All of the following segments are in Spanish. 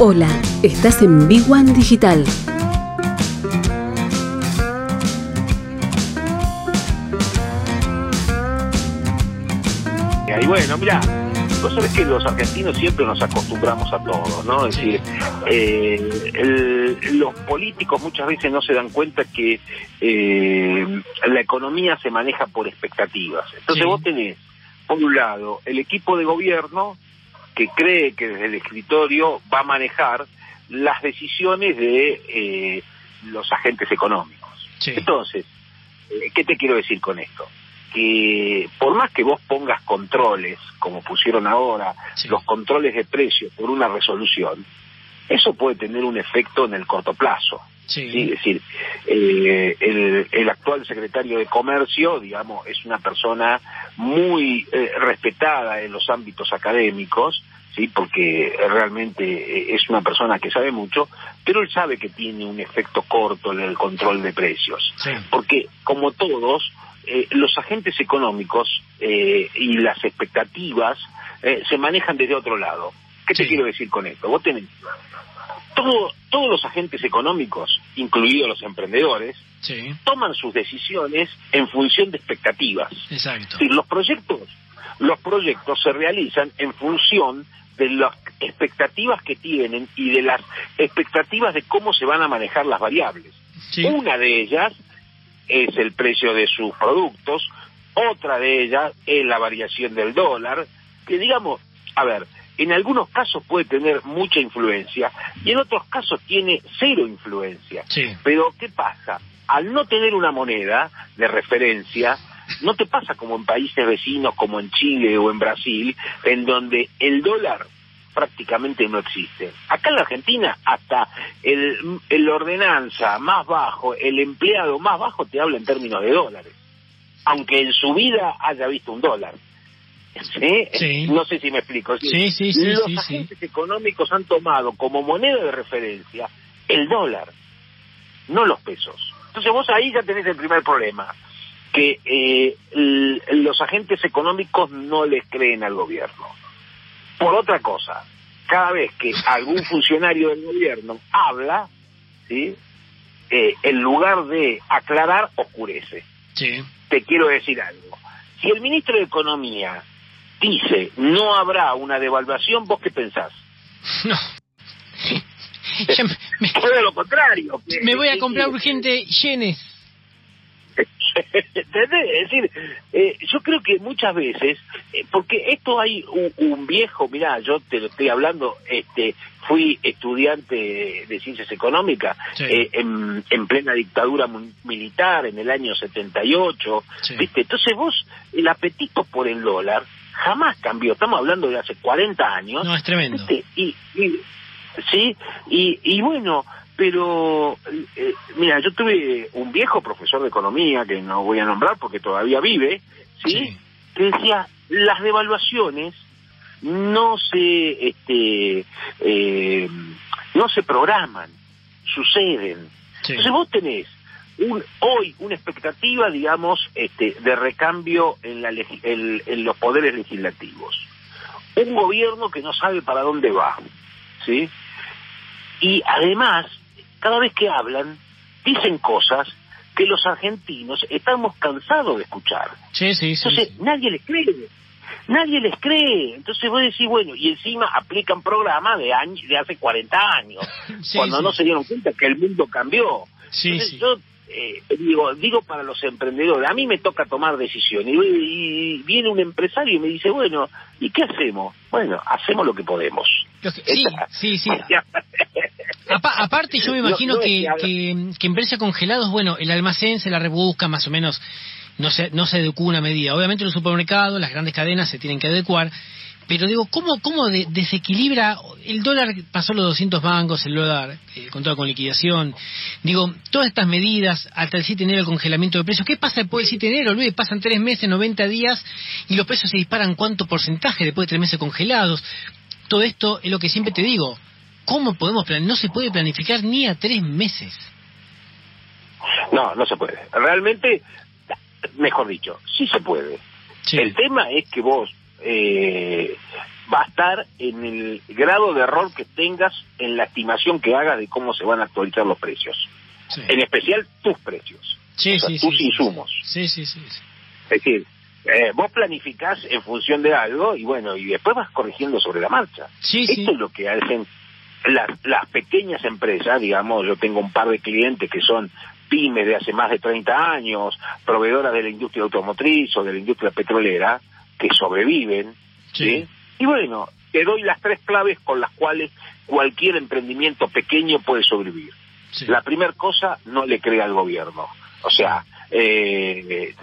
Hola, estás en Big One Digital. Y bueno, mira, vos sabés que los argentinos siempre nos acostumbramos a todo, ¿no? Es decir, eh, el- los políticos muchas veces no se dan cuenta que eh, la economía se maneja por expectativas. Entonces Sí. vos tenés, por un lado, el equipo de gobierno que cree que desde el escritorio va a manejar las decisiones de eh, los agentes económicos. Sí. Entonces, eh, ¿qué te quiero decir con esto? Que por más que vos pongas controles, como pusieron ahora, Sí. los controles de precios por una resolución, eso puede tener un efecto en el corto plazo. Sí. ¿sí? Es decir, eh, el, el actual secretario de Comercio, digamos, es una persona muy eh, respetada en los ámbitos académicos, sí, porque realmente eh, es una persona que sabe mucho, pero él sabe que tiene un efecto corto en el control de precios, Sí. porque como todos eh, los agentes económicos eh, y las expectativas eh, se manejan desde otro lado. ¿Qué te quiero decir con esto? Vos tenés todo- todos los agentes económicos, incluidos los emprendedores, Sí. toman sus decisiones en función de expectativas. Exacto. Los proyectos, los proyectos se realizan en función de las expectativas que tienen y de las expectativas de cómo se van a manejar las variables. Sí. Una de ellas es el precio de sus productos, otra de ellas es la variación del dólar, que digamos, a ver, en algunos casos puede tener mucha influencia y en otros casos tiene cero influencia. Sí. Pero ¿qué pasa? Al no tener una moneda de referencia, no te pasa como en países vecinos como en Chile o en Brasil, en donde el dólar prácticamente no existe. Acá en la Argentina, hasta el, el ordenanza más bajo, el empleado más bajo te habla en términos de dólares, aunque en su vida haya visto un dólar. ¿Sí? Sí. No sé si me explico. Sí, sí, sí, Los agentes económicos han tomado como moneda de referencia el dólar, no los pesos. Entonces vos ahí ya tenés el primer problema, que eh, los agentes económicos no les creen al gobierno. Por otra cosa, cada vez que algún funcionario del gobierno habla, ¿sí? Eh, en lugar de aclarar, oscurece Sí. te quiero decir algo. Si el ministro de Economía dice no habrá una devaluación, ¿vos qué pensás? No. Ya me, me- Todo lo contrario. que- me voy a comprar que- urgente yenes. ¿Entendés? Es decir, eh, yo creo que muchas veces, eh, porque esto hay un, un viejo, mirá, yo te lo estoy hablando, este, fui estudiante de ciencias económicas Sí. eh, en, en plena dictadura militar en el año 78, Sí. ¿viste? Entonces vos, el apetito por el dólar jamás cambió, estamos hablando de hace 40 años, No, es tremendo. Y, y- sí, y, y bueno, pero eh, mira, yo tuve un viejo profesor de economía que no voy a nombrar porque todavía vive, ¿sí? Sí. Que decía, las devaluaciones no se este eh, no se programan, suceden. Sí. Entonces vos tenés un, hoy una expectativa, digamos, este, de recambio en, la en- en los poderes legislativos. Un gobierno que no sabe para dónde va, ¿sí? Y además, cada vez que hablan, dicen cosas que los argentinos estamos cansados de escuchar. Sí, sí, sí. Entonces, nadie les cree. Nadie les cree. Entonces vos decís, bueno, y encima aplican programas de años, de hace 40 años, Sí, cuando sí. no se dieron cuenta que el mundo cambió. Sí, Entonces, sí. yo eh, digo, digo para los emprendedores, a mí me toca tomar decisiones. Y, y viene un empresario y me dice, bueno, ¿y qué hacemos? Bueno, hacemos lo que podemos. Sí, sí, sí. Apa- aparte, yo me No, imagino no es que, que que, precios congelados, bueno, el almacén se la rebusca más o menos, no se, no se adecuó una medida. Obviamente los supermercados, las grandes cadenas se tienen que adecuar, pero digo, ¿cómo, cómo de- desequilibra? El dólar pasó los 200 bancos, el dólar eh, contado con liquidación. Digo, todas estas medidas, hasta el 7 de enero el congelamiento de precios, ¿qué pasa después del 7 de enero? Luego pasan tres meses, 90 días, y los precios se disparan cuánto porcentaje después de tres meses congelados. Todo esto es lo que siempre te digo. ¿Cómo podemos plan No se puede planificar ni a tres meses. No, no se puede. Realmente, mejor dicho, sí se puede. Sí. El tema es que vos, eh, va a estar en el grado de error que tengas en la estimación que hagas de cómo se van a actualizar los precios. Sí. En especial tus precios, Sí, o sea, sí, tus insumos. Sí, sí, sí. sí. Es decir, eh, vos planificás en función de algo y bueno, y después vas corrigiendo sobre la marcha. Esto es lo que hacen las, las pequeñas empresas, digamos, yo tengo un par de clientes que son pymes de hace más de 30 años, proveedoras de la industria automotriz o de la industria petrolera, que sobreviven, Sí. ¿sí? Y bueno, te doy las tres claves con las cuales cualquier emprendimiento pequeño puede sobrevivir. Sí. La primera cosa, no le cree al gobierno. O sea, eh,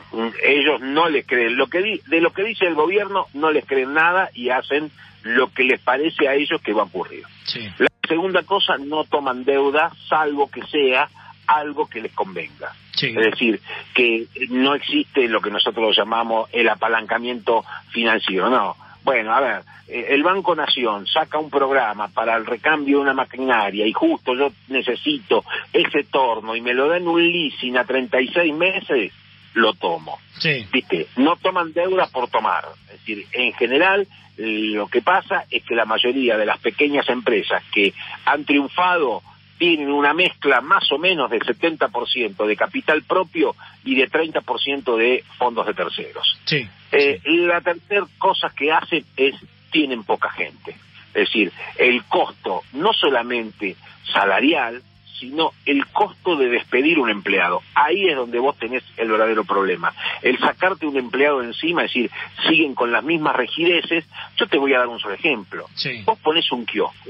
ellos no le creen. Lo que di- de lo que dice el gobierno no les creen nada y hacen lo que les parece a ellos que va a ocurrir. Sí. La segunda cosa, no toman deuda salvo que sea algo que les convenga. Sí. Es decir, que no existe lo que nosotros llamamos el apalancamiento financiero, no. Bueno, a ver, eh, el Banco Nación saca un programa para el recambio de una maquinaria y justo yo necesito ese torno y me lo dan un leasing a 36 meses, lo tomo. Sí. ¿Viste? No toman deuda por tomar. Es decir, en general lo que pasa es que la mayoría de las pequeñas empresas que han triunfado tienen una mezcla más o menos de 70% de capital propio y de 30% de fondos de terceros. Sí. Eh, la tercera cosa que hacen es tienen poca gente. Es decir, el costo no solamente salarial, sino el costo de despedir un empleado. Ahí es donde vos tenés el verdadero problema. El sacarte un empleado encima, es decir, siguen con las mismas rigideces. Yo te voy a dar un solo ejemplo. Sí. Vos pones un kiosco,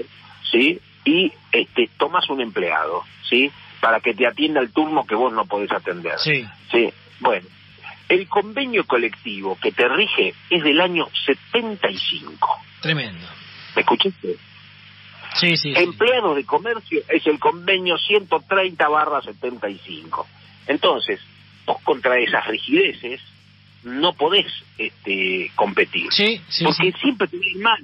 ¿sí? Y este, tomas un empleado, ¿sí? Para que te atienda el turno que vos no podés atender. Sí. Sí, bueno. El convenio colectivo que te rige es del año 75. Tremendo. ¿Me escuchaste? Sí, sí. sí. Empleados de comercio es el convenio 130 barra 75. Entonces, vos contra esas rigideces no podés este, competir. Sí, sí, porque sí. siempre te ir mal.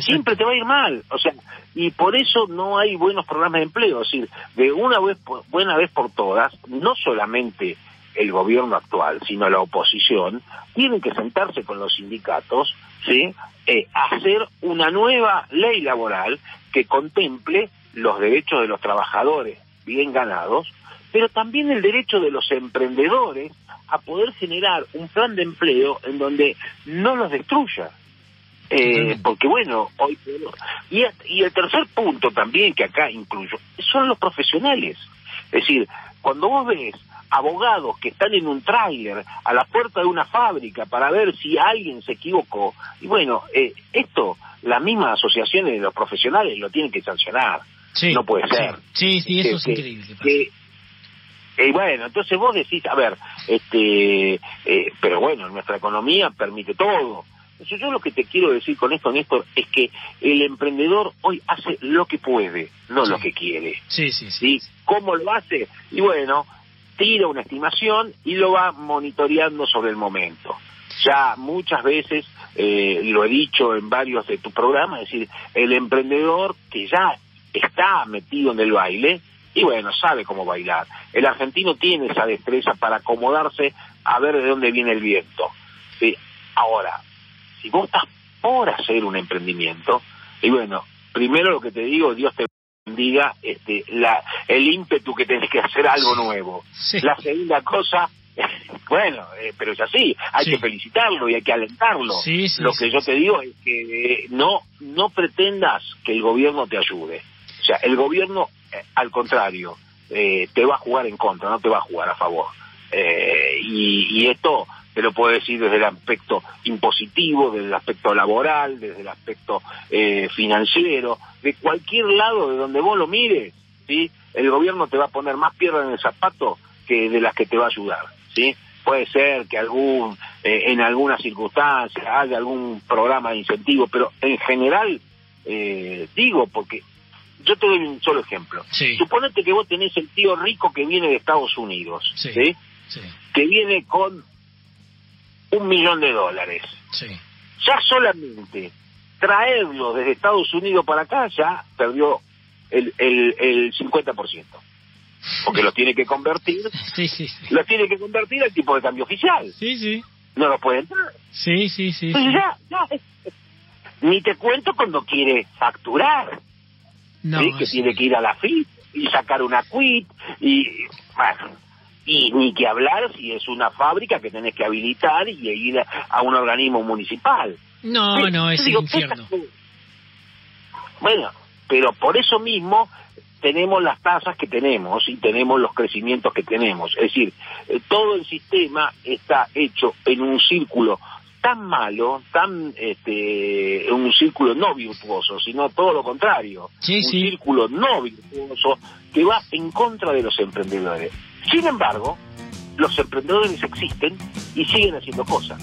Siempre te va a ir mal, o sea, y por eso no hay buenos programas de empleo, es decir, de una vez por, buena vez por todas, no solamente el gobierno actual, sino la oposición, tienen que sentarse con los sindicatos, ¿sí? Eh, hacer una nueva ley laboral que contemple los derechos de los trabajadores bien ganados, pero también el derecho de los emprendedores a poder generar un plan de empleo en donde no los destruya. Eh, porque bueno, hoy y, y el tercer punto también que acá incluyo son los profesionales. Es decir, cuando vos ves abogados que están en un tráiler a la puerta de una fábrica para ver si alguien se equivocó, y bueno, eh, esto las mismas asociaciones de los profesionales lo tienen que sancionar. Sí. no puede ser. Sí, sí, eso Que- es que- increíble. que- y bueno, entonces vos decís, a ver, este, eh, pero bueno, nuestra economía permite todo. Entonces yo lo que te quiero decir con esto, Néstor, es que el emprendedor hoy hace lo que puede, no Sí. lo que quiere. Sí, sí, sí. ¿sí? ¿Cómo lo hace? Y bueno, tira una estimación y lo va monitoreando sobre el momento. Ya muchas veces, eh, lo he dicho en varios de tus programas, es decir, el emprendedor que ya está metido en el baile, y bueno, sabe cómo bailar. El argentino tiene esa destreza para acomodarse a ver de dónde viene el viento. ¿sí? Ahora, si vos estás por hacer un emprendimiento, y bueno, primero lo que te digo, Dios te bendiga este, la, el ímpetu que tenés que hacer algo nuevo. Sí. La segunda cosa, bueno, eh, pero es así, hay Sí. que felicitarlo y hay que alentarlo. Sí, Lo que yo te digo es que eh, no, no pretendas que el gobierno te ayude. O sea, el gobierno, eh, al contrario, te va a jugar en contra, no te va a jugar a favor. Y, y esto te lo puedo decir desde el aspecto impositivo, desde el aspecto laboral, desde el aspecto eh, financiero, de cualquier lado de donde vos lo mires, ¿sí? El gobierno te va a poner más piedra en el zapato que de las que te va a ayudar, ¿sí? Puede ser que algún, eh, en alguna circunstancia haya algún programa de incentivo, pero en general, eh, digo, porque yo te doy un solo ejemplo. Sí. Suponete que vos tenés el tío rico que viene de Estados Unidos, Sí. ¿sí? Sí, Que viene con un millón de dólares. sí. Ya solamente traerlo desde Estados Unidos para acá ya perdió el, el, el 50%. Porque lo tiene que convertir, Sí, sí, sí. lo tiene que convertir al tipo de cambio oficial. Sí, sí. No lo puede entrar. Sí, sí, sí. Sí. ya, ya. Ni te cuento cuando quiere facturar, No, ¿sí? que tiene que ir a la FIP y sacar una quit y bueno, y ni que hablar si es una fábrica que tenés que habilitar y ir a, un organismo municipal. No, no, es el digo, infierno. Bueno, pero por eso mismo tenemos las tasas que tenemos y tenemos los crecimientos que tenemos. Es decir, eh, todo el sistema está hecho en un círculo tan malo, tan este, un círculo no virtuoso, sino todo lo contrario, Sí, un sí. círculo no virtuoso que va en contra de los emprendedores. Sin embargo, los emprendedores existen y siguen haciendo cosas.